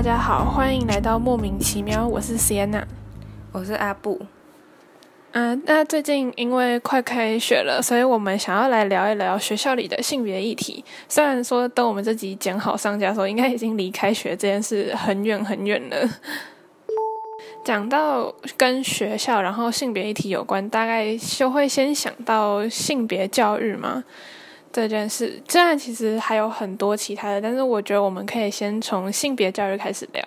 大家好，欢迎来到莫名其妙，我是 Sienna，我是阿布。嗯，那最近因为快开学了，所以我们想要来聊一聊学校里的性别议题。虽然说等我们这集剪好上架的时候，应该已经离开学这件事很远很远了。讲到跟学校然后性别议题有关，大概就会先想到性别教育吗？这件事，虽然其实还有很多其他的，但是我觉得我们可以先从性别教育开始聊。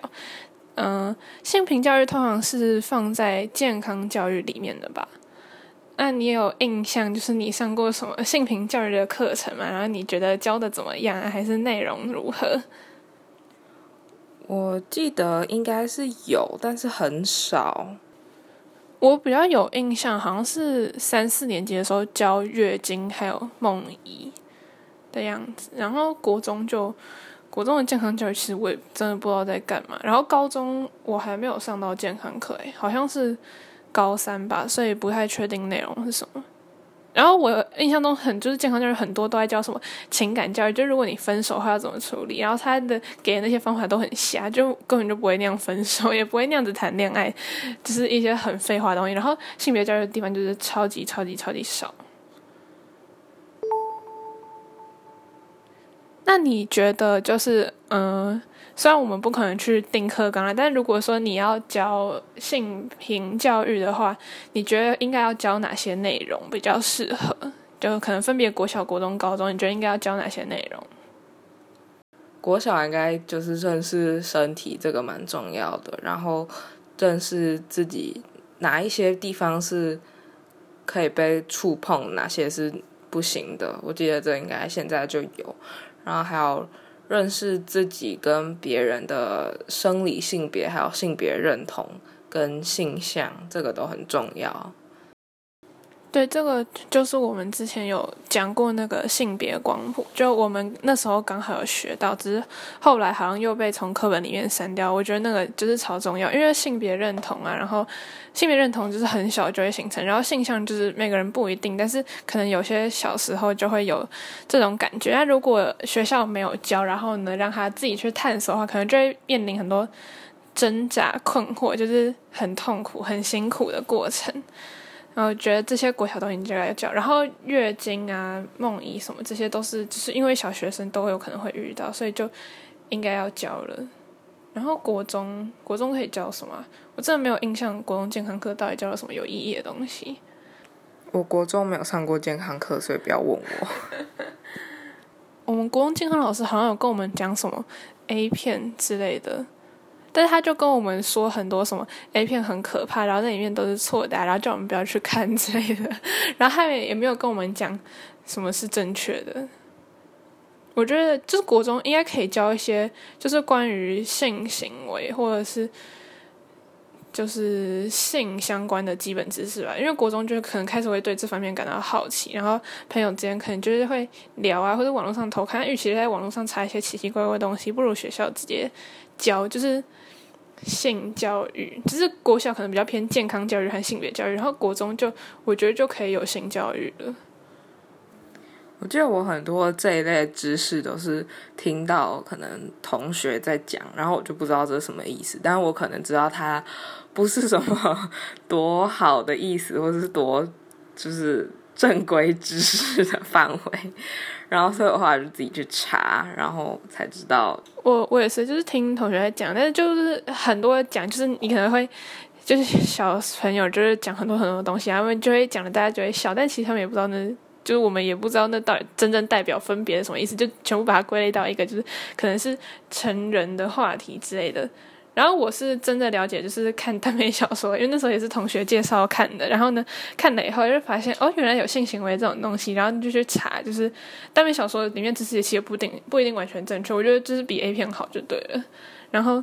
嗯，性平教育通常是放在健康教育里面的吧？那你有印象，就是你上过什么性平教育的课程吗？然后你觉得教的怎么样，还是内容如何？我记得应该是有，但是很少。我比较有印象，好像是三四年级的时候教月经还有梦遗的样子，然后国中就。国中的健康教育其实我也真的不知道在干嘛，然后高中我还没有上到健康课，诶，好像是高三吧，所以不太确定内容是什么。然后我印象中很就是健康教育很多都在教什么情感教育，就如果你分手的话要怎么处理，然后他的给的那些方法都很瞎，就根本就不会那样分手，也不会那样子谈恋爱，就是一些很废话的东西。然后性别教育的地方就是超级超级超级少。那你觉得就是，嗯，虽然我们不可能去定课纲了，但如果说你要教性平教育的话，你觉得应该要教哪些内容比较适合？就可能分别国小、国中、高中，你觉得应该要教哪些内容？国小应该就是认识身体，这个蛮重要的，然后认识自己哪一些地方是可以被触碰，哪些是不行的。我记得这应该现在就有。然后还有认识自己跟别人的生理性别，还有性别认同跟性向，这个都很重要。对，这个就是我们之前有讲过那个性别光谱，就我们那时候刚好有学到，只是后来好像又被从课本里面删掉。我觉得那个就是超重要，因为性别认同啊，然后性别认同就是很小就会形成，然后性向就是每个人不一定，但是可能有些小时候就会有这种感觉。那如果学校没有教，然后呢让他自己去探索的话，可能就会面临很多挣扎、困惑，就是很痛苦、很辛苦的过程。然后觉得这些国小东西应该要教，然后月经啊、梦遗什么，这些都是就是因为小学生都有可能会遇到，所以就应该要教了。然后国中，国中可以教什么？我真的没有印象，国中健康课到底教了什么有意义的东西。我国中没有上过健康课，所以不要问我。我们国中健康老师好像有跟我们讲什么 A 片之类的。但是他就跟我们说很多什么 A 片很可怕，然后那里面都是错的，然后叫我们不要去看之类的。然后他也也没有跟我们讲什么是正确的。我觉得就是国中应该可以教一些，就是关于性行为或者是就是性相关的基本知识吧。因为国中就可能开始会对这方面感到好奇，然后朋友之间可能就是会聊啊，或者网络上偷看。与其在网络上查一些奇奇怪怪的东西，不如学校直接教，就是。性教育就是国小可能比较偏健康教育和性别教育，然后国中就我觉得就可以有性教育了。我记得我很多这一类知识都是听到可能同学在讲，然后我就不知道这是什么意思，但是我可能知道它不是什么 多好的意思，或者是多就是正规知识的范围。然后所以的话就自己去查，然后才知道。我我也是，就是听同学在讲，但是就是很多讲，就是你可能会就是小朋友就是讲很多很多东西，他们就会讲的大家就会笑，但其实他们也不知道那，就是我们也不知道那到底真正代表分别是什么意思，就全部把它归类到一个就是可能是成人的话题之类的。然后我是真的了解，就是看耽美小说，因为那时候也是同学介绍看的。然后呢，看了以后就发现哦，原来有性行为这种东西。然后就去查，就是耽美小说里面知识其实不定不一定完全正确。我觉得就是比 A 片好就对了。然后，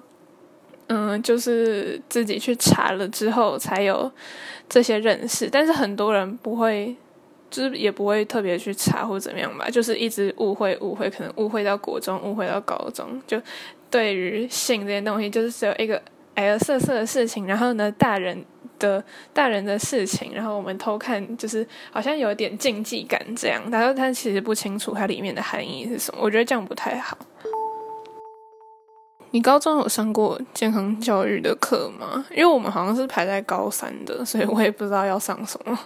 嗯，就是自己去查了之后才有这些认识。但是很多人不会，就是也不会特别去查或怎么样吧，就是一直误会误会，可能误会到国中，误会到高中就。对于性这些东西，就是只有一个哎色色的事情，然后呢，大人的大人的事情，然后我们偷看，就是好像有点禁忌感这样。然后他其实不清楚它里面的含义是什么，我觉得这样不太好。你高中有上过健康教育的课吗？因为我们好像是排在高三的，所以我也不知道要上什么。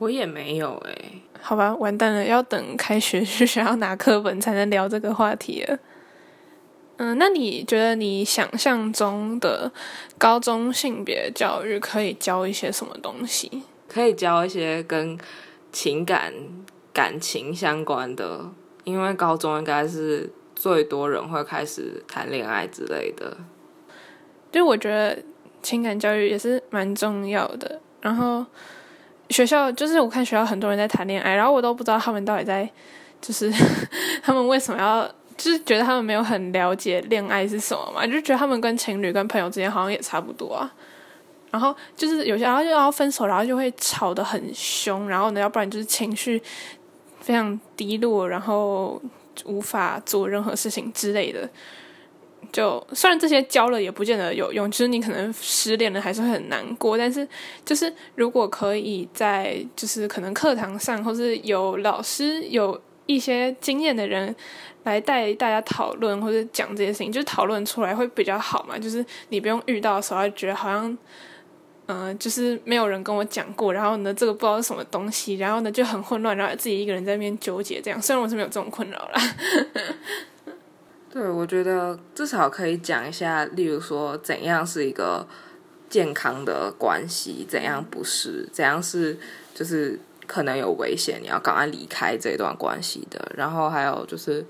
我也没有诶。好吧，完蛋了，要等开学去 学校拿课本才能聊这个话题了。嗯，那你觉得你想象中的高中性别教育可以教一些什么东西？可以教一些跟情感、感情相关的，因为高中应该是最多人会开始谈恋爱之类的。就我觉得情感教育也是蛮重要的。然后学校就是我看学校很多人在谈恋爱，然后我都不知道他们到底在，就是 他们为什么要。就是觉得他们没有很了解恋爱是什么嘛，就觉得他们跟情侣、跟朋友之间好像也差不多啊。然后就是有些，然后就要分手，然后就会吵得很凶，然后呢，要不然就是情绪非常低落，然后无法做任何事情之类的。就虽然这些教了也不见得有用，就是你可能失恋了还是会很难过，但是就是如果可以在就是可能课堂上，或是有老师有一些经验的人。来带大家讨论或者讲这些事情，就讨论出来会比较好嘛。就是你不用遇到的时候，觉得好像，嗯，就是没有人跟我讲过，然后呢，这个不知道是什么东西，然后呢就很混乱，然后自己一个人在那边纠结。这样，虽然我是没有这种困扰啦。对，我觉得至少可以讲一下，例如说怎样是一个健康的关系，怎样不是，怎样是就是可能有危险，你要赶快离开这段关系的。然后还有就是。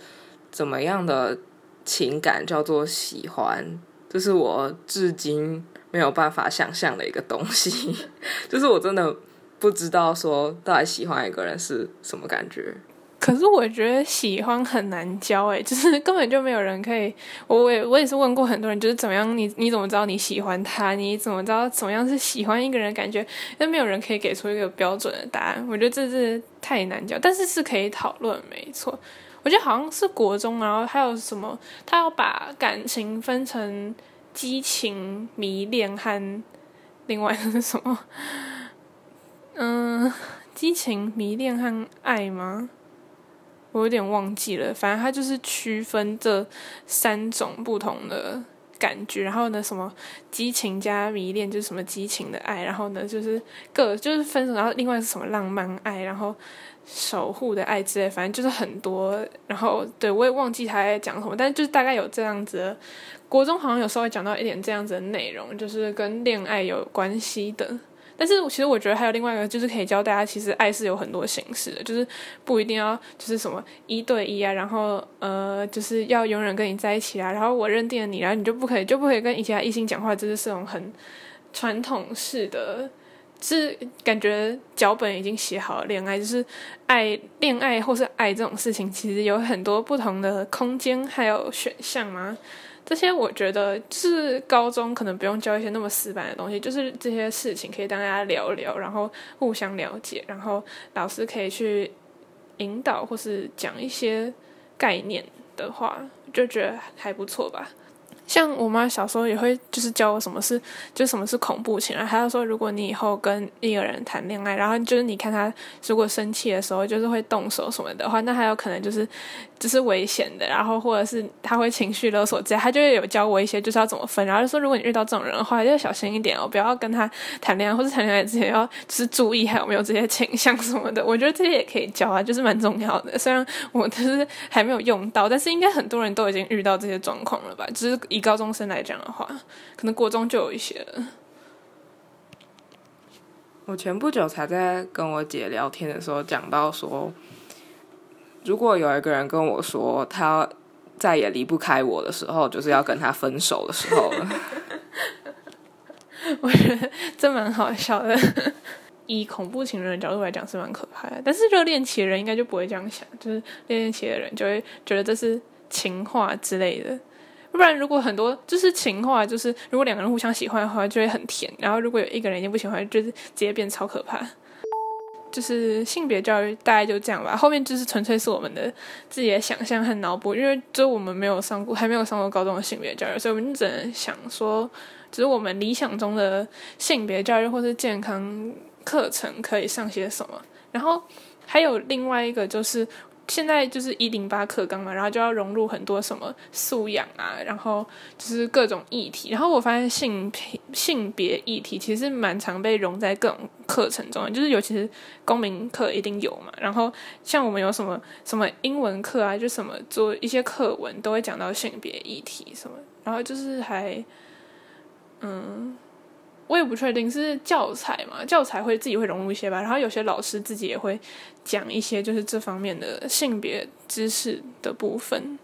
怎么样的情感叫做喜欢？这是我至今没有办法想象的一个东西。就是我真的不知道说到底喜欢一个人是什么感觉。可是我觉得喜欢很难教诶，就是根本就没有人可以。我也我也是问过很多人，就是怎么样？你你怎么知道你喜欢他？你怎么知道怎么样是喜欢一个人？感觉但没有人可以给出一个标准的答案。我觉得这是太难教，但是是可以讨论，没错。我觉得好像是国中，然后还有什么？他要把感情分成激情、迷恋和另外是什么？嗯，激情、迷恋和爱吗？我有点忘记了。反正他就是区分这三种不同的感觉。然后呢，什么激情加迷恋就是什么激情的爱。然后呢，就是各就是分。然后另外是什么浪漫爱？然后。守护的爱之类，反正就是很多。然后，对我也忘记他在讲什么，但是就是大概有这样子。国中好像有稍微讲到一点这样子的内容，就是跟恋爱有关系的。但是其实我觉得还有另外一个，就是可以教大家，其实爱是有很多形式的，就是不一定要就是什么一对一啊，然后呃，就是要永远跟你在一起啊，然后我认定了你，然后你就不可以就不可以跟其他异性讲话，这是这种很传统式的。是感觉脚本已经写好了，恋爱就是爱，恋爱或是爱这种事情，其实有很多不同的空间还有选项嘛。这些我觉得是高中可能不用教一些那么死板的东西，就是这些事情可以大家聊聊，然后互相了解，然后老师可以去引导或是讲一些概念的话，就觉得还不错吧。像我妈小时候也会就是教我什么是就什么是恐怖情人，还有说如果你以后跟一个人谈恋爱，然后就是你看他如果生气的时候就是会动手什么的话，那还有可能就是就是危险的，然后或者是他会情绪勒索这样，他就会有教我一些就是要怎么分，然后就说如果你遇到这种人的话，就要小心一点哦，不要跟他谈恋爱，或者谈恋爱之前要就是注意还有没有这些倾向什么的。我觉得这些也可以教啊，就是蛮重要的。虽然我就是还没有用到，但是应该很多人都已经遇到这些状况了吧？就是以高中生来讲的话，可能国中就有一些了。我前不久才在跟我姐聊天的时候讲到说，如果有一个人跟我说他再也离不开我的时候，就是要跟他分手的时候了。我觉得这蛮好笑的。以恐怖情人的角度来讲是蛮可怕的，但是热恋期的人应该就不会这样想，就是恋恋期的人就会觉得这是情话之类的。不然，如果很多就是情话，就是如果两个人互相喜欢的话，就会很甜。然后，如果有一个人已经不喜欢，就是直接变超可怕。就是性别教育大概就这样吧。后面就是纯粹是我们的自己的想象和脑补，因为就我们没有上过，还没有上过高中的性别教育，所以我们只能想说，只是我们理想中的性别教育或是健康课程可以上些什么。然后还有另外一个就是。现在就是一零八课纲嘛，然后就要融入很多什么素养啊，然后就是各种议题。然后我发现性性别议题其实蛮常被融在各种课程中，就是尤其是公民课一定有嘛。然后像我们有什么什么英文课啊，就什么做一些课文都会讲到性别议题什么，然后就是还嗯。我也不确定是教材嘛，教材会自己会融入一些吧，然后有些老师自己也会讲一些就是这方面的性别知识的部分。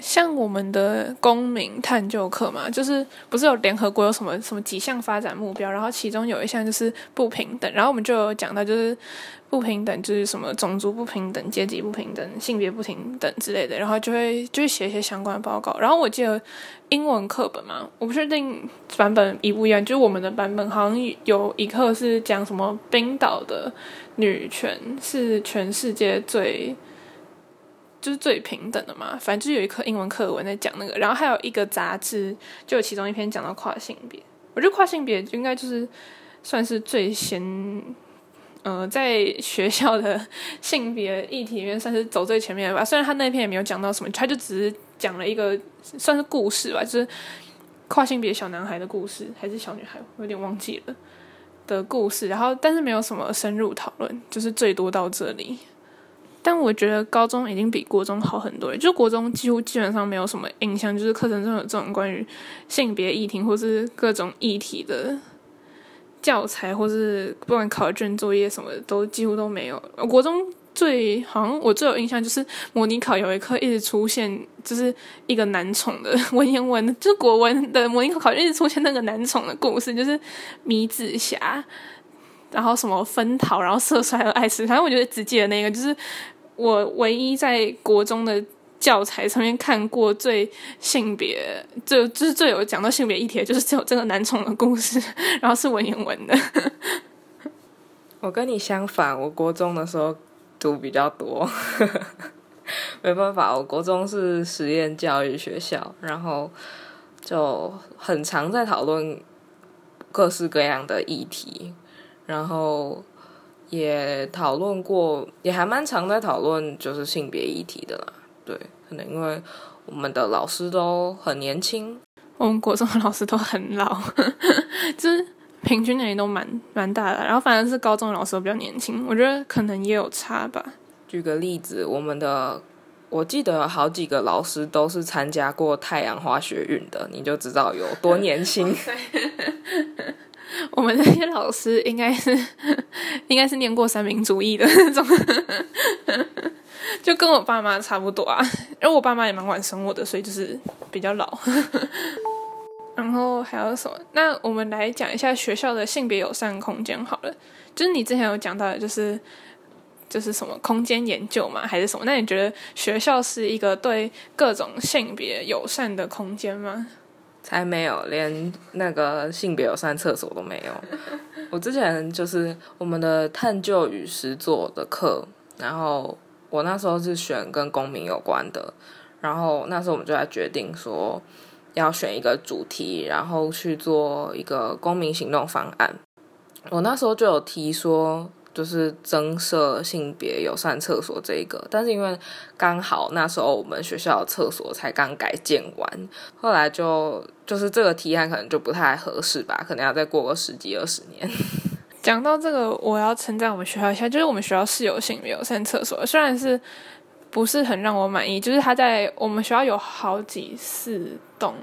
像我们的公民探究课嘛，就是不是有联合国有什么什么几项发展目标，然后其中有一项就是不平等，然后我们就有讲到就是不平等就是什么种族不平等、阶级不平等、性别不平等之类的，然后就会就会写一些相关的报告。然后我记得英文课本嘛，我不确定版本一不一样，就是我们的版本好像有一课是讲什么冰岛的女权是全世界最。就是最平等的嘛，反正就有一课英文课文在讲那个，然后还有一个杂志，就有其中一篇讲到跨性别。我觉得跨性别应该就是算是最先，呃，在学校的性别议题里面算是走最前面的吧。虽然他那篇也没有讲到什么，他就只是讲了一个算是故事吧，就是跨性别小男孩的故事，还是小女孩，有点忘记了的故事。然后，但是没有什么深入讨论，就是最多到这里。但我觉得高中已经比国中好很多，就国中几乎基本上没有什么印象，就是课程中有这种关于性别议题或是各种议题的教材，或是不管考卷作业什么的，都几乎都没有。国中最好像我最有印象就是模拟考有一科一直出现，就是一个男宠的 文言文，就是国文的模拟考考一直出现那个男宠的故事，就是米子霞，然后什么分桃，然后色衰和爱吃，反正我觉得只记得那个就是。我唯一在国中的教材上面看过最性别，就就是最有讲到性别议题，就是只有这个男宠的故事，然后是文言文的。我跟你相反，我国中的时候读比较多，没办法，我国中是实验教育学校，然后就很常在讨论各式各样的议题，然后。也讨论过，也还蛮常在讨论就是性别议题的啦。对，可能因为我们的老师都很年轻，我们国中的老师都很老，就是平均年龄都蛮蛮大的。然后反正是高中的老师都比较年轻，我觉得可能也有差吧。举个例子，我们的我记得有好几个老师都是参加过太阳花学运的，你就知道有多年轻。我们那些老师应该是 应该是念过三民主义的那种，就跟我爸妈差不多啊。因为我爸妈也蛮晚生我的，所以就是比较老。然后还有什么？那我们来讲一下学校的性别友善空间好了。就是你之前有讲到，就是就是什么空间研究嘛，还是什么？那你觉得学校是一个对各种性别友善的空间吗？才没有，连那个性别友善厕所都没有。我之前就是我们的探究与实作的课，然后我那时候是选跟公民有关的，然后那时候我们就在决定说要选一个主题，然后去做一个公民行动方案。我那时候就有提说。就是增设性别友善厕所这一个，但是因为刚好那时候我们学校厕所才刚改建完，后来就就是这个提案可能就不太合适吧，可能要再过个十几二十年。讲到这个，我要称赞我们学校一下，就是我们学校是有性别友善厕所，虽然是不是很让我满意，就是他在我们学校有好几四栋。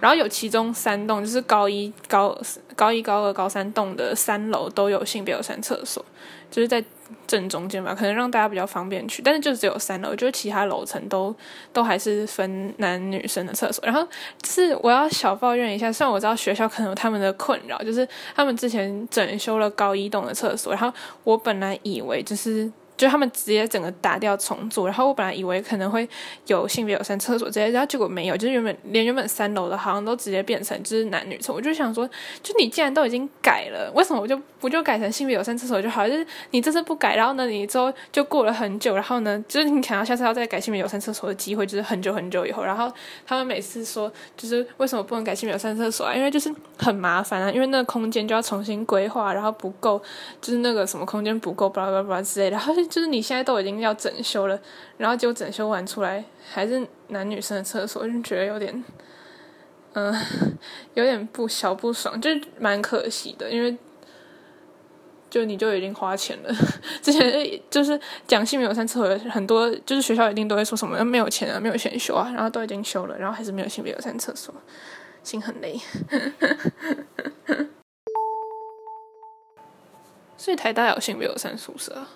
然后有其中三栋，就是高一、高高一、高二、高三栋的三楼都有性别友善厕所，就是在正中间吧，可能让大家比较方便去。但是就只有三楼，就是其他楼层都都还是分男女生的厕所。然后是我要小抱怨一下，虽然我知道学校可能有他们的困扰，就是他们之前整修了高一栋的厕所，然后我本来以为就是。就他们直接整个打掉重组，然后我本来以为可能会有性别友善厕所这些，然后结果没有，就是原本连原本三楼的好像都直接变成就是男女厕。我就想说，就你既然都已经改了，为什么我就不就改成性别友善厕所就好？就是你这次不改，然后呢，你之后就过了很久，然后呢，就是你可能下次要再改性别友善厕所的机会就是很久很久以后。然后他们每次说，就是为什么不能改性别友善厕所啊？因为就是很麻烦啊，因为那个空间就要重新规划，然后不够，就是那个什么空间不够，巴拉巴拉之类的，然后就。就是你现在都已经要整修了，然后就整修完出来还是男女生的厕所，就觉得有点，嗯，有点不小不爽，就是蛮可惜的，因为就你就已经花钱了。之前就是讲性别友善厕所，很多就是学校一定都会说什么没有钱啊，没有钱修啊，然后都已经修了，然后还是没有性别友善厕所，心很累。所以台大有性别友善宿舍，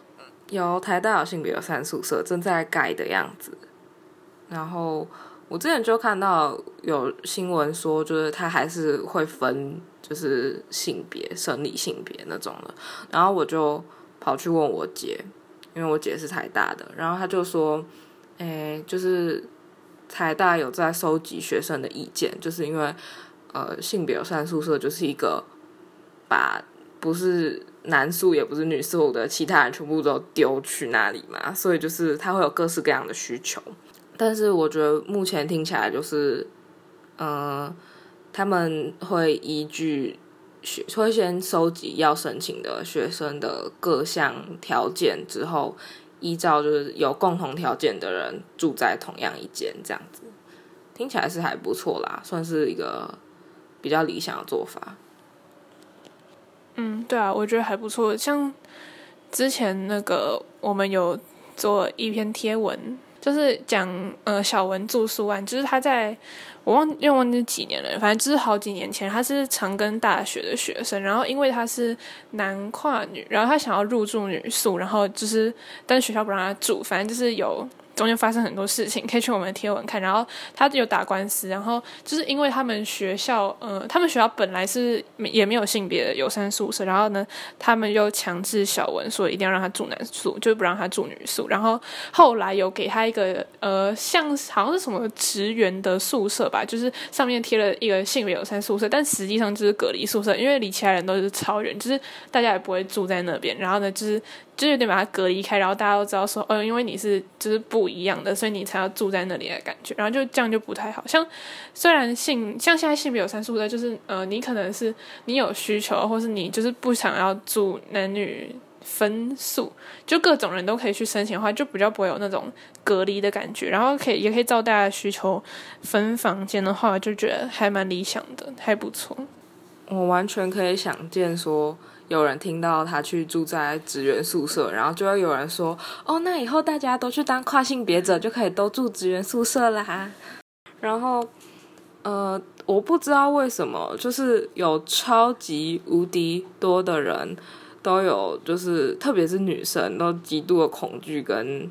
有台大有性别友善宿舍正在盖的样子。然后我之前就看到有新闻说，就是他还是会分，就是性别生理性别那种的。然后我就跑去问我姐，因为我姐是台大的，然后他就说，诶，就是台大有在收集学生的意见，就是因为呃性别友善宿舍就是一个把不是。男宿也不是女宿的，其他人全部都丢去那里嘛，所以就是他会有各式各样的需求。但是我觉得目前听起来就是，嗯，他们会依据学会先收集要申请的学生的各项条件之后，依照就是有共同条件的人住在同样一间这样子，听起来是还不错啦，算是一个比较理想的做法。嗯，对啊，我觉得还不错。像之前那个，我们有做一篇贴文，就是讲呃小文住宿案，就是他在我忘又忘记几年了，反正就是好几年前，他是长庚大学的学生，然后因为他是男跨女，然后他想要入住女宿，然后就是但是学校不让他住，反正就是有。中间发生很多事情，可以去我们的贴文看。然后他有打官司，然后就是因为他们学校，呃，他们学校本来是也没有性别的友善宿舍，然后呢，他们又强制小文说一定要让他住男宿，就不让他住女宿。然后后来有给他一个呃，像好像是什么职员的宿舍吧，就是上面贴了一个性别友善宿舍，但实际上就是隔离宿舍，因为离其他人都是超远，就是大家也不会住在那边。然后呢，就是。就有点把它隔离开，然后大家都知道说，呃，因为你是就是不一样的，所以你才要住在那里的感觉，然后就这样就不太好。像虽然性像现在性别有三宿舍，就是呃，你可能是你有需求，或是你就是不想要住男女分宿，就各种人都可以去申请的话，就比较不会有那种隔离的感觉。然后可以也可以照大家的需求分房间的话，就觉得还蛮理想的，还不错。我完全可以想见说。有人听到他去住在职员宿舍，然后就会有人说：“哦，那以后大家都去当跨性别者，就可以都住职员宿舍啦。”然后，呃，我不知道为什么，就是有超级无敌多的人都有，就是特别是女生都极度的恐惧跟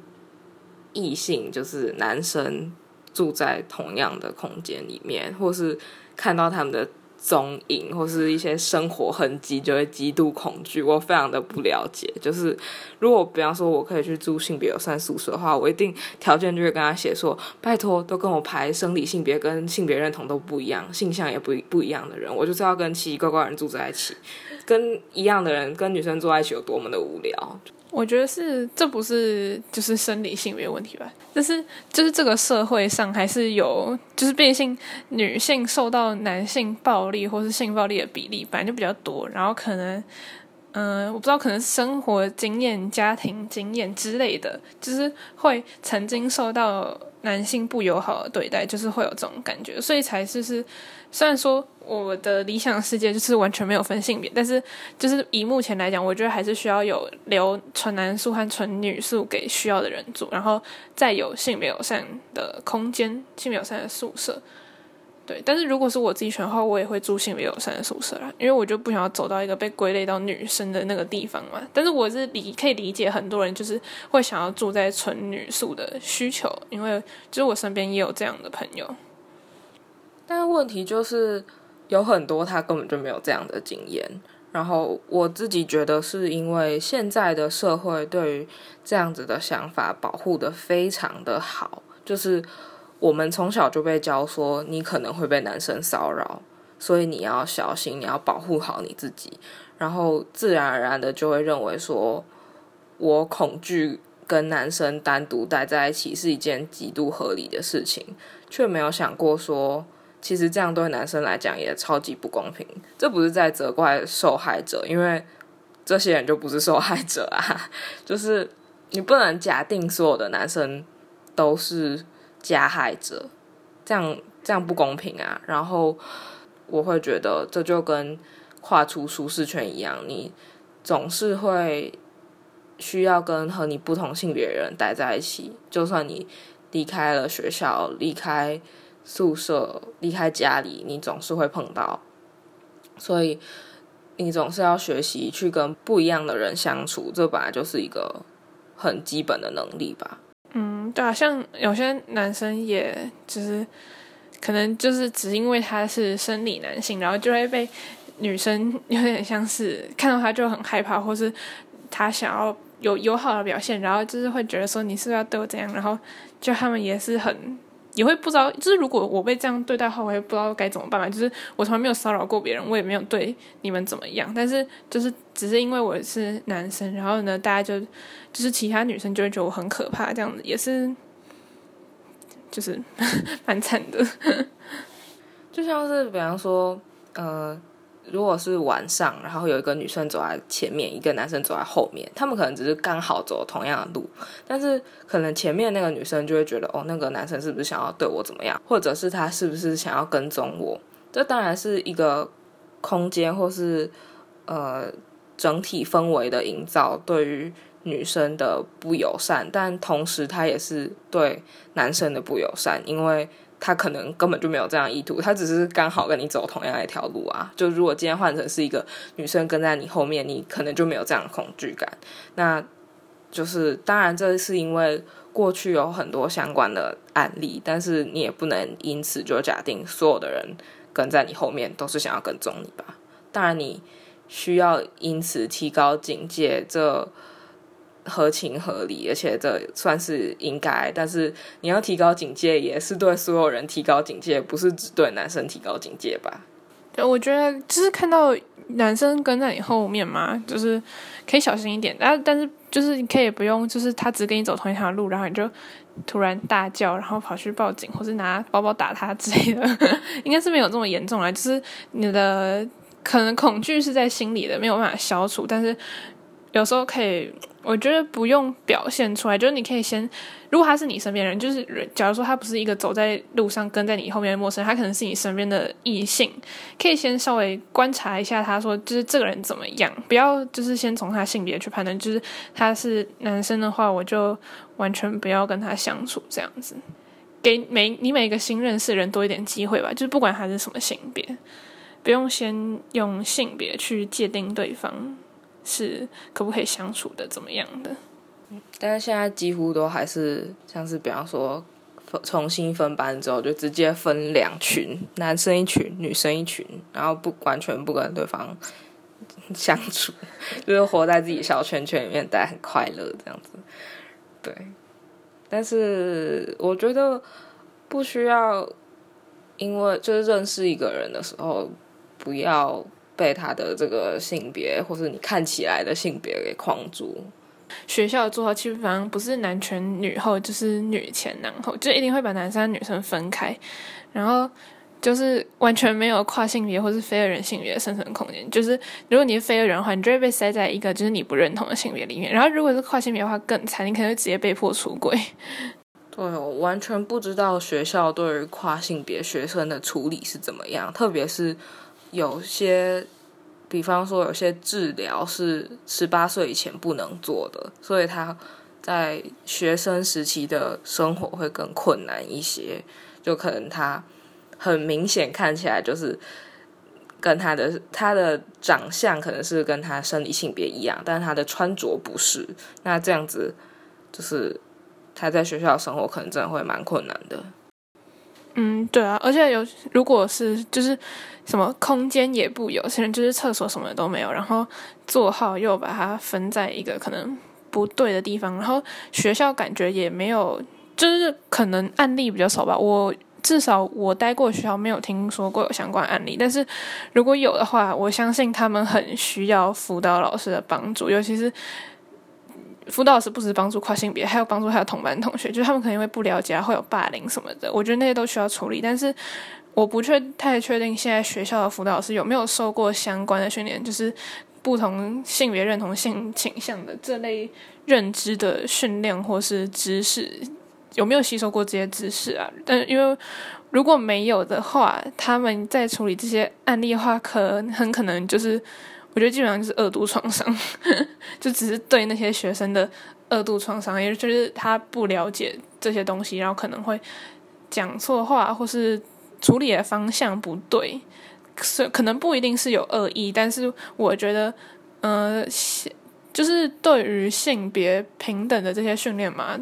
异性，就是男生住在同样的空间里面，或是看到他们的。踪影或是一些生活痕迹，就会极度恐惧。我非常的不了解，就是如果比方说我可以去住性别友善宿舍的话，我一定条件就会跟他写说：拜托，都跟我排生理性别跟性别认同都不一样，性向也不不一样的人，我就是要跟奇奇怪怪人住在一起，跟一样的人跟女生住在一起有多么的无聊。我觉得是，这不是就是生理性别问题吧？就是就是这个社会上还是有，就是变性女性受到男性暴力或是性暴力的比例本来就比较多，然后可能，嗯，我不知道，可能生活经验、家庭经验之类的，就是会曾经受到男性不友好的对待，就是会有这种感觉，所以才是是。虽然说我的理想世界就是完全没有分性别，但是就是以目前来讲，我觉得还是需要有留纯男宿和纯女宿给需要的人住，然后再有性别友善的空间、性别友善的宿舍。对，但是如果是我自己选的话，我也会住性别友善的宿舍啦，因为我就不想要走到一个被归类到女生的那个地方嘛。但是我是理可以理解很多人就是会想要住在纯女宿的需求，因为就是我身边也有这样的朋友。但问题就是有很多他根本就没有这样的经验，然后我自己觉得是因为现在的社会对于这样子的想法保护的非常的好，就是我们从小就被教说你可能会被男生骚扰，所以你要小心，你要保护好你自己，然后自然而然的就会认为说我恐惧跟男生单独待在一起是一件极度合理的事情，却没有想过说。其实这样对男生来讲也超级不公平。这不是在责怪受害者，因为这些人就不是受害者啊。就是你不能假定所有的男生都是加害者，这样这样不公平啊。然后我会觉得这就跟跨出舒适圈一样，你总是会需要跟和你不同性别人待在一起，就算你离开了学校，离开宿舍，离开家里，你总是会碰到，所以。你总是要学习去跟不一样的人相处，这本来就是一个很基本的能力吧。嗯，对啊，像有些男生，也就是可能就是只因为他是生理男性，然后就会被女生有点像是看到他就很害怕，或是他想要有友好的表现，然后就是会觉得说你是不是要对我怎样，然后就他们也是很。也会不知道，就是如果我被这样对待话，我也不知道该怎么办嘛。就是我从来没有骚扰过别人，我也没有对你们怎么样。但是就是只是因为我是男生，然后呢，大家就就是其他女生就会觉得我很可怕，这样子也是就是蛮惨的。就像是比方说，呃。如果是晚上，然后有一个女生走在前面，一个男生走在后面，他们可能只是刚好走同样的路，但是可能前面那个女生就会觉得，哦，那个男生是不是想要对我怎么样，或者是他是不是想要跟踪我？这当然是一个空间或是呃整体氛围的营造，对于女生的不友善，但同时他也是对男生的不友善，因为。他可能根本就没有这样意图，他只是刚好跟你走同样一条路啊。就如果今天换成是一个女生跟在你后面，你可能就没有这样的恐惧感。那就是当然，这是因为过去有很多相关的案例，但是你也不能因此就假定所有的人跟在你后面都是想要跟踪你吧。当然，你需要因此提高警戒。这合情合理，而且这算是应该。但是你要提高警戒，也是对所有人提高警戒，不是只对男生提高警戒吧？对，我觉得就是看到男生跟在你后面嘛，就是可以小心一点。但但是就是你可以不用，就是他只跟你走同一条路，然后你就突然大叫，然后跑去报警，或是拿包包打他之类的，应该是没有这么严重了。就是你的可能恐惧是在心里的，没有办法消除，但是有时候可以。我觉得不用表现出来，就是你可以先，如果他是你身边人，就是假如说他不是一个走在路上跟在你后面的陌生人，他可能是你身边的异性，可以先稍微观察一下，他说就是这个人怎么样，不要就是先从他性别去判断，就是他是男生的话，我就完全不要跟他相处这样子，给每你每个新认识的人多一点机会吧，就是不管他是什么性别，不用先用性别去界定对方。是可不可以相处的？怎么样的？但是现在几乎都还是像是，比方说重新分班之后，就直接分两群，男生一群，女生一群，然后不完全不跟对方相处，就是活在自己小圈圈里面，待很快乐这样子。对，但是我觉得不需要，因为就是认识一个人的时候，不要。被他的这个性别，或是你看起来的性别给框住。学校做好基本上不是男前女后，就是女前男后，就一定会把男生女生分开，然后就是完全没有跨性别或是非二人性别的生存空间。就是如果你是非二人的话，你就会被塞在一个就是你不认同的性别里面。然后如果是跨性别的话更惨，你可能会直接被迫出轨。对，我完全不知道学校对于跨性别学生的处理是怎么样，特别是。有些，比方说，有些治疗是十八岁以前不能做的，所以他在学生时期的生活会更困难一些。就可能他很明显看起来就是跟他的他的长相可能是跟他生理性别一样，但是他的穿着不是。那这样子就是他在学校生活可能真的会蛮困难的。嗯，对啊，而且有如果是就是什么空间也不有，甚至就是厕所什么都没有，然后座号又把它分在一个可能不对的地方，然后学校感觉也没有，就是可能案例比较少吧。我至少我待过学校，没有听说过有相关案例。但是如果有的话，我相信他们很需要辅导老师的帮助，尤其是。辅导老师不止帮助跨性别，还有帮助他的同班同学，就是他们可能因为不了解，会有霸凌什么的。我觉得那些都需要处理，但是我不确太确定现在学校的辅导老师有没有受过相关的训练，就是不同性别认同、性倾向的这类认知的训练或是知识，有没有吸收过这些知识啊？但因为如果没有的话，他们在处理这些案例的话，可很可能就是我觉得基本上就是恶度创伤，就只是对那些学生的恶度创伤，也就是他不了解这些东西，然后可能会讲错话或是。处理的方向不对，是可能不一定是有恶意，但是我觉得，呃，就是对于性别平等的这些训练嘛，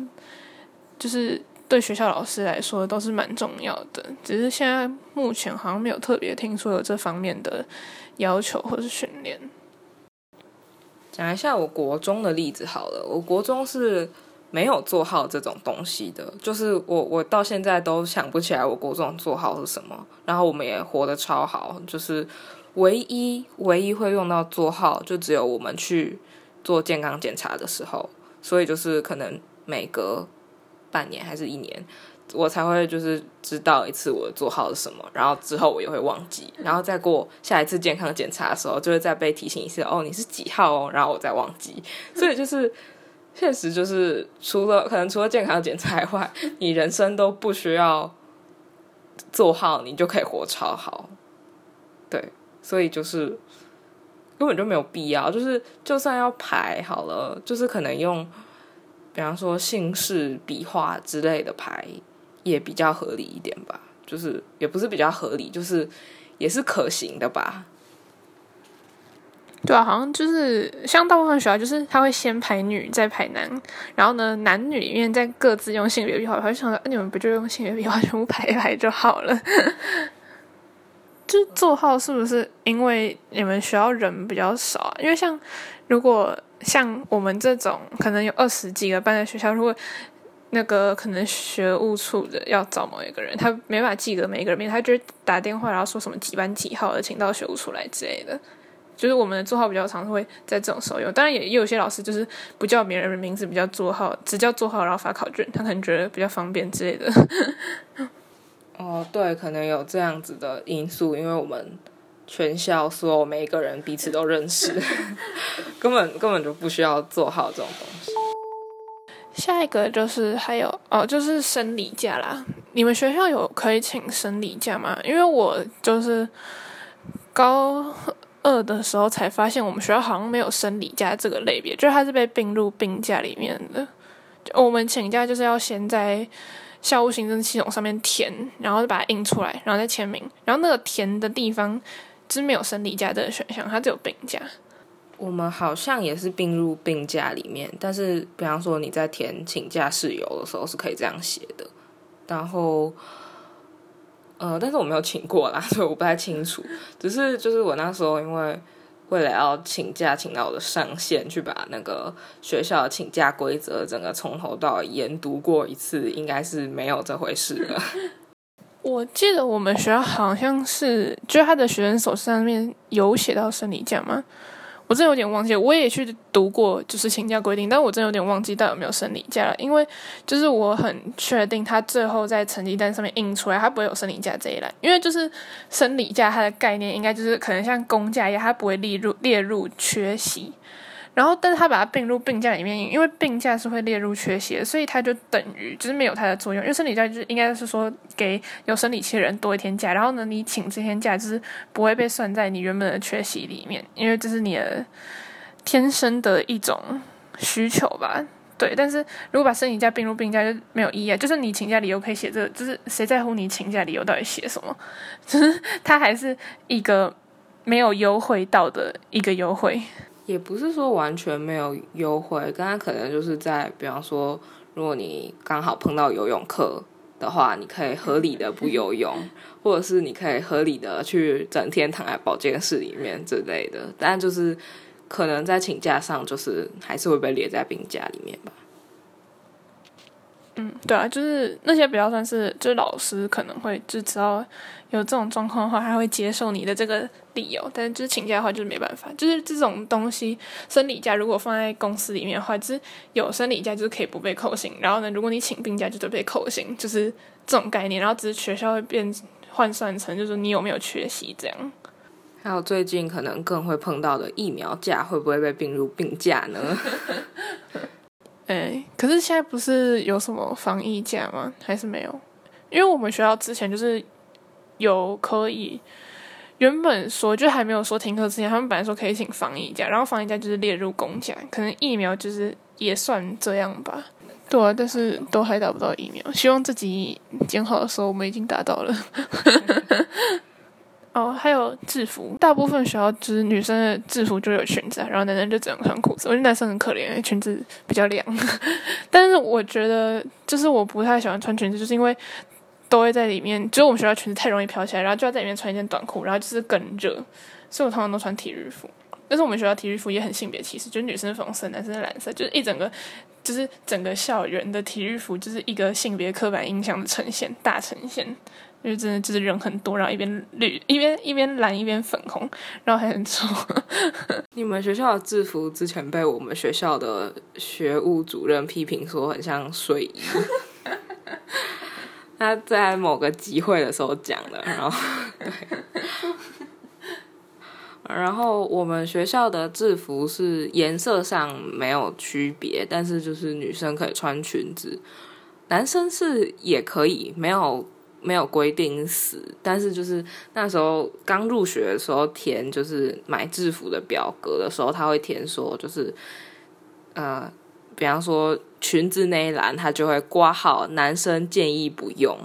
就是对学校老师来说都是蛮重要的。只是现在目前好像没有特别听说有这方面的要求或是训练。讲一下我国中的例子好了，我国中是。没有座号这种东西的，就是我我到现在都想不起来我国中座号是什么。然后我们也活得超好，就是唯一唯一会用到座号，就只有我们去做健康检查的时候，所以就是可能每隔半年还是一年，我才会就是知道一次我的座号是什么。然后之后我也会忘记，然后再过下一次健康检查的时候，就会再被提醒一次哦，你是几号哦，然后我再忘记，所以就是。现实就是，除了可能除了健康检查以外，你人生都不需要做好，你就可以活超好。对，所以就是根本就没有必要。就是就算要排好了，就是可能用，比方说姓氏笔画之类的排，也比较合理一点吧。就是也不是比较合理，就是也是可行的吧。对啊，好像就是像大部分学校，就是他会先排女，再排男，然后呢，男女里面再各自用性别笔画。我就想说，你们不就用性别笔画全部排一排就好了？就座号是不是因为你们学校人比较少啊？因为像如果像我们这种可能有二十几个班的学校，如果那个可能学务处的要找某一个人，他没法记得每一个人名，他就打电话然后说什么几班几号的，请到学务处来之类的。就是我们的座号比较常会在这种时候用，当然也也有些老师就是不叫别人的名字，比较座号，只叫座号，然后发考卷，他可能觉得比较方便之类的。哦，对，可能有这样子的因素，因为我们全校所有每一个人彼此都认识，根本根本就不需要座号这种东西。下一个就是还有哦，就是生理假啦。你们学校有可以请生理假吗？因为我就是高。二的时候才发现，我们学校好像没有生理假这个类别，就是它是被并入病假里面的。我们请假就是要先在校务行政系统上面填，然后把它印出来，然后再签名。然后那个填的地方是没有生理假这个选项，它只有病假。我们好像也是并入病假里面，但是比方说你在填请假事由的时候是可以这样写的，然后。呃，但是我没有请过啦，所以我不太清楚。只是就是我那时候因为为了要请假，请到我的上线去把那个学校的请假规则整个从头到研读过一次，应该是没有这回事的。我记得我们学校好像是，就是他的学生手册上面有写到生理假吗？我真有点忘记，我也去读过，就是请假规定，但我真有点忘记到底有没有生理假了。因为就是我很确定，他最后在成绩单上面印出来，他不会有生理假这一栏。因为就是生理假，它的概念应该就是可能像公假一样，它不会列入列入缺席。然后，但是他把它并入病假里面，因为病假是会列入缺席的，所以它就等于就是没有它的作用。因为生理假就是应该是说给有生理期的人多一天假，然后呢，你请这天假就是不会被算在你原本的缺席里面，因为这是你的天生的一种需求吧？对。但是如果把生理假并入病假就没有意义啊，就是你请假理由可以写这个，就是谁在乎你请假理由到底写什么？就是它还是一个没有优惠到的一个优惠。也不是说完全没有优惠，刚刚可能就是在，比方说，如果你刚好碰到游泳课的话，你可以合理的不游泳，或者是你可以合理的去整天躺在保健室里面之类的，但就是可能在请假上，就是还是会被列在病假里面吧。嗯，对啊，就是那些比较算是，就是老师可能会就知道有这种状况的话，他会接受你的这个理由。但是就是请假的话，就是没办法。就是这种东西，生理假如果放在公司里面的话，就是有生理假就是可以不被扣薪。然后呢，如果你请病假，就得被扣薪，就是这种概念。然后只是学校会变换算成，就是你有没有缺席这样。还有最近可能更会碰到的疫苗假会不会被并入病假呢？哎，可是现在不是有什么防疫假吗？还是没有？因为我们学校之前就是有可以，原本说就还没有说停课之前，他们本来说可以请防疫假，然后防疫假就是列入公假，可能疫苗就是也算这样吧。对啊，但是都还打不到疫苗。希望自己剪好的时候，我们已经达到了。哦，还有制服，大部分学校就是女生的制服就有裙子，然后男生就只能穿裤子。我觉得男生很可怜，裙子比较凉。但是我觉得，就是我不太喜欢穿裙子，就是因为都会在里面，就是我们学校裙子太容易飘起来，然后就要在里面穿一件短裤，然后就是更热，所以我通常都穿体育服。但是我们学校体育服也很性别歧视，就是女生粉红色，男生蓝色，就是一整个。就是整个校园的体育服，就是一个性别刻板印象的呈现，大呈现。就是真的，就是人很多，然后一边绿，一边一边蓝，一边粉红，然后还很丑。你们学校的制服之前被我们学校的学务主任批评说很像睡衣。他在某个集会的时候讲的，然后。然后我们学校的制服是颜色上没有区别，但是就是女生可以穿裙子，男生是也可以，没有没有规定死。但是就是那时候刚入学的时候填就是买制服的表格的时候，他会填说就是呃，比方说裙子那一栏，他就会挂号，男生建议不用。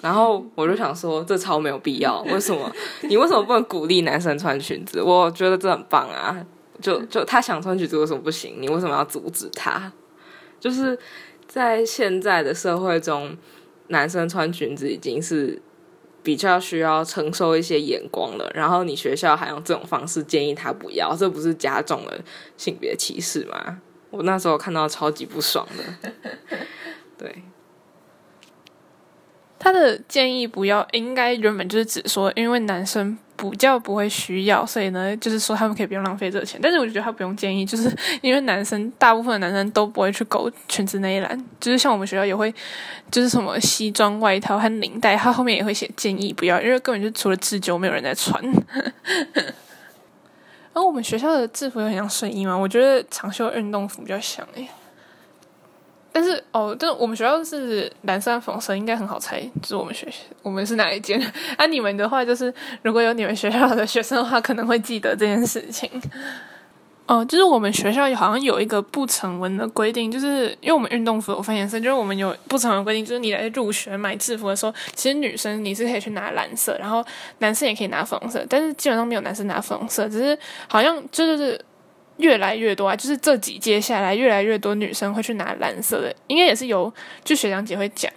然后我就想说，这超没有必要。为什么？你为什么不能鼓励男生穿裙子？我觉得这很棒啊！就就他想穿裙子，为什么不行？你为什么要阻止他？就是在现在的社会中，男生穿裙子已经是比较需要承受一些眼光了。然后你学校还用这种方式建议他不要，这不是加重了性别歧视吗？我那时候看到超级不爽的。对。他的建议不要，应该原本就是只说，因为男生比较不会需要，所以呢，就是说他们可以不用浪费这个钱。但是我觉得他不用建议，就是 因为男生大部分的男生都不会去勾裙子那一栏，就是像我们学校也会，就是什么西装外套和领带，他后面也会写建议不要，因为根本就除了自救没有人在穿。然后我们学校的制服有很像睡衣吗？我觉得长袖运动服比较像诶。但是哦，但我们学校是蓝色粉色，应该很好猜，就是我们学校我们是哪一间？啊，你们的话就是，如果有你们学校的学生的话，可能会记得这件事情。哦，就是我们学校好像有一个不成文的规定，就是因为我们运动服有分颜色，就是我们有不成文规定，就是你来入学买制服的时候，其实女生你是可以去拿蓝色，然后男生也可以拿粉红色，但是基本上没有男生拿粉红色，只是好像就是。越来越多啊，就是这几届下来，越来越多女生会去拿蓝色的，应该也是有，就学长姐会讲。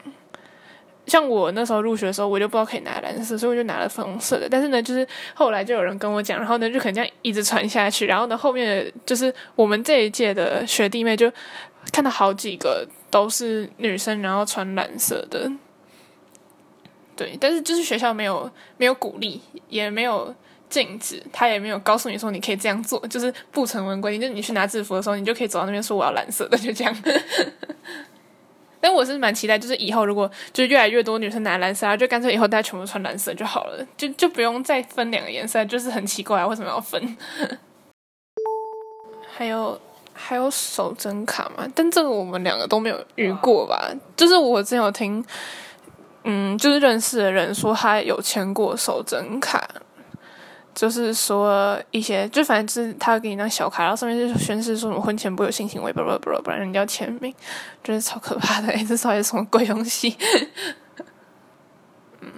像我那时候入学的时候，我就不知道可以拿蓝色，所以我就拿了粉红色的。但是呢，就是后来就有人跟我讲，然后呢，就可能这样一直传下去。然后呢，后面就是我们这一届的学弟妹就看到好几个都是女生，然后穿蓝色的。对，但是就是学校没有没有鼓励，也没有。禁止，他也没有告诉你说你可以这样做，就是不成文规定。就是你去拿制服的时候，你就可以走到那边说我要蓝色的，就这样。但我是蛮期待，就是以后如果就是越来越多女生拿蓝色，就干脆以后大家全部穿蓝色就好了，就就不用再分两个颜色，就是很奇怪为什么要分。还有还有手真卡嘛？但这个我们两个都没有遇过吧？就是我之前有听，嗯，就是认识的人说他有签过手真卡。就是说一些，就反正就是他给你张小卡，然后上面就宣誓说什么婚前不有性行为，不不不不然人家要签名，真的超可怕的，这到底是什么鬼东西？嗯，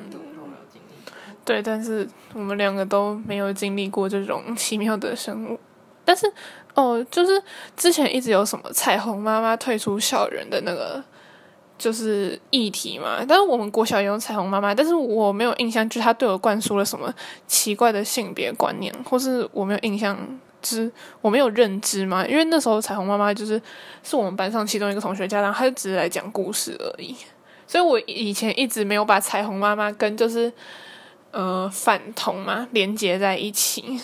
对，但是我们两个都没有经历过这种奇妙的生物。但是哦，就是之前一直有什么彩虹妈妈退出校园的那个。就是议题嘛，但是我们国小也有彩虹妈妈，但是我没有印象，就是她对我灌输了什么奇怪的性别观念，或是我没有印象，就是我没有认知嘛。因为那时候彩虹妈妈就是是我们班上其中一个同学家长，他就只是来讲故事而已，所以我以前一直没有把彩虹妈妈跟就是呃反同嘛连接在一起。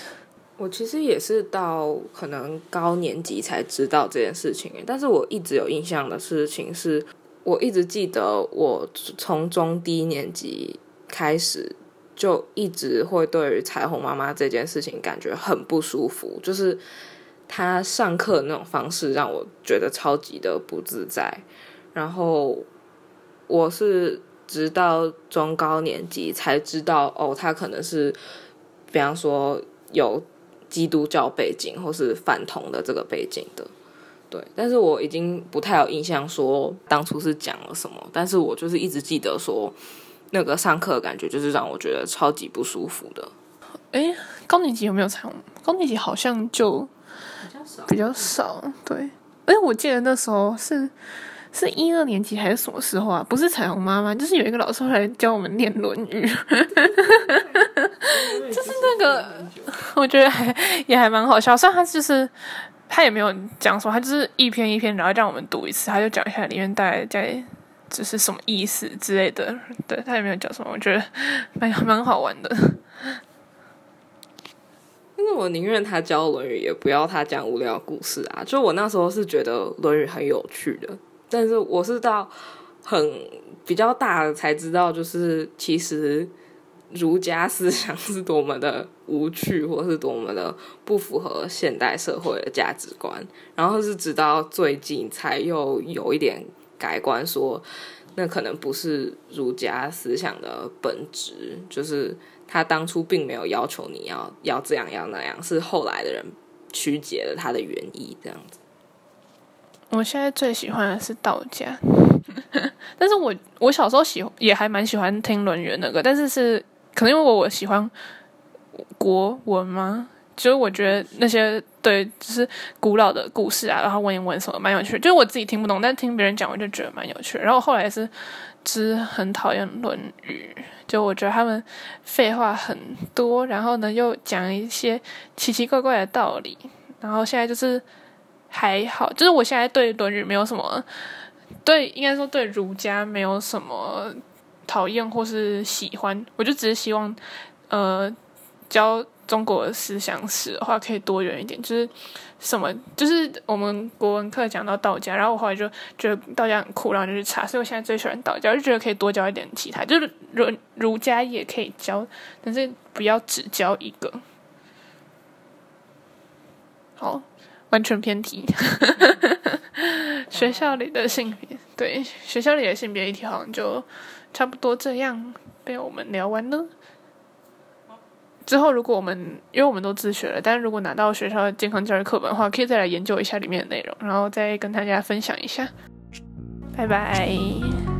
我其实也是到可能高年级才知道这件事情，但是我一直有印象的事情是。我一直记得，我从中低年级开始就一直会对于彩虹妈妈这件事情感觉很不舒服，就是他上课那种方式让我觉得超级的不自在。然后我是直到中高年级才知道，哦，他可能是，比方说有基督教背景或是反同的这个背景的。对，但是我已经不太有印象说当初是讲了什么，但是我就是一直记得说那个上课感觉就是让我觉得超级不舒服的。哎，高年级有没有彩虹？高年级好像就比较少，比较少。对，哎，我记得那时候是是一二年级还是什么时候啊？不是彩虹妈妈，就是有一个老师来教我们念《论语》，就是那个，我觉得还也还蛮好笑。虽然他就是。他也没有讲什么，他就是一篇一篇，然后让我们读一次，他就讲一下里面大概在就是什么意思之类的。对他也没有讲什么，我觉得蛮蛮好玩的。因为我宁愿他教《论语》，也不要他讲无聊故事啊。就我那时候是觉得《论语》很有趣的，但是我是到很比较大的才知道，就是其实。儒家思想是多么的无趣，或是多么的不符合现代社会的价值观，然后是直到最近才又有一点改观，说那可能不是儒家思想的本质，就是他当初并没有要求你要要这样要那样，是后来的人曲解了他的原意这样子。我现在最喜欢的是道家，但是我我小时候喜也还蛮喜欢听《论语》那个，但是是。可能因为我我喜欢国文吗？就是我觉得那些对，就是古老的故事啊，然后文言文什么蛮有趣。就是我自己听不懂，但听别人讲，我就觉得蛮有趣。然后后来是，是很讨厌《论语》，就我觉得他们废话很多，然后呢又讲一些奇奇怪怪的道理。然后现在就是还好，就是我现在对《论语》没有什么，对应该说对儒家没有什么。讨厌或是喜欢，我就只是希望，呃，教中国思想史的话可以多元一点，就是什么，就是我们国文课讲到道家，然后我后来就觉得道家很酷，然后就去查，所以我现在最喜欢道家，就觉得可以多教一点其他，就是儒儒家也可以教，但是不要只教一个。好，完全偏题。学校里的性别，对学校里的性别议题好像就。差不多这样被我们聊完了。之后，如果我们因为我们都自学了，但是如果拿到学校的健康教育课本的话，可以再来研究一下里面的内容，然后再跟大家分享一下。拜拜。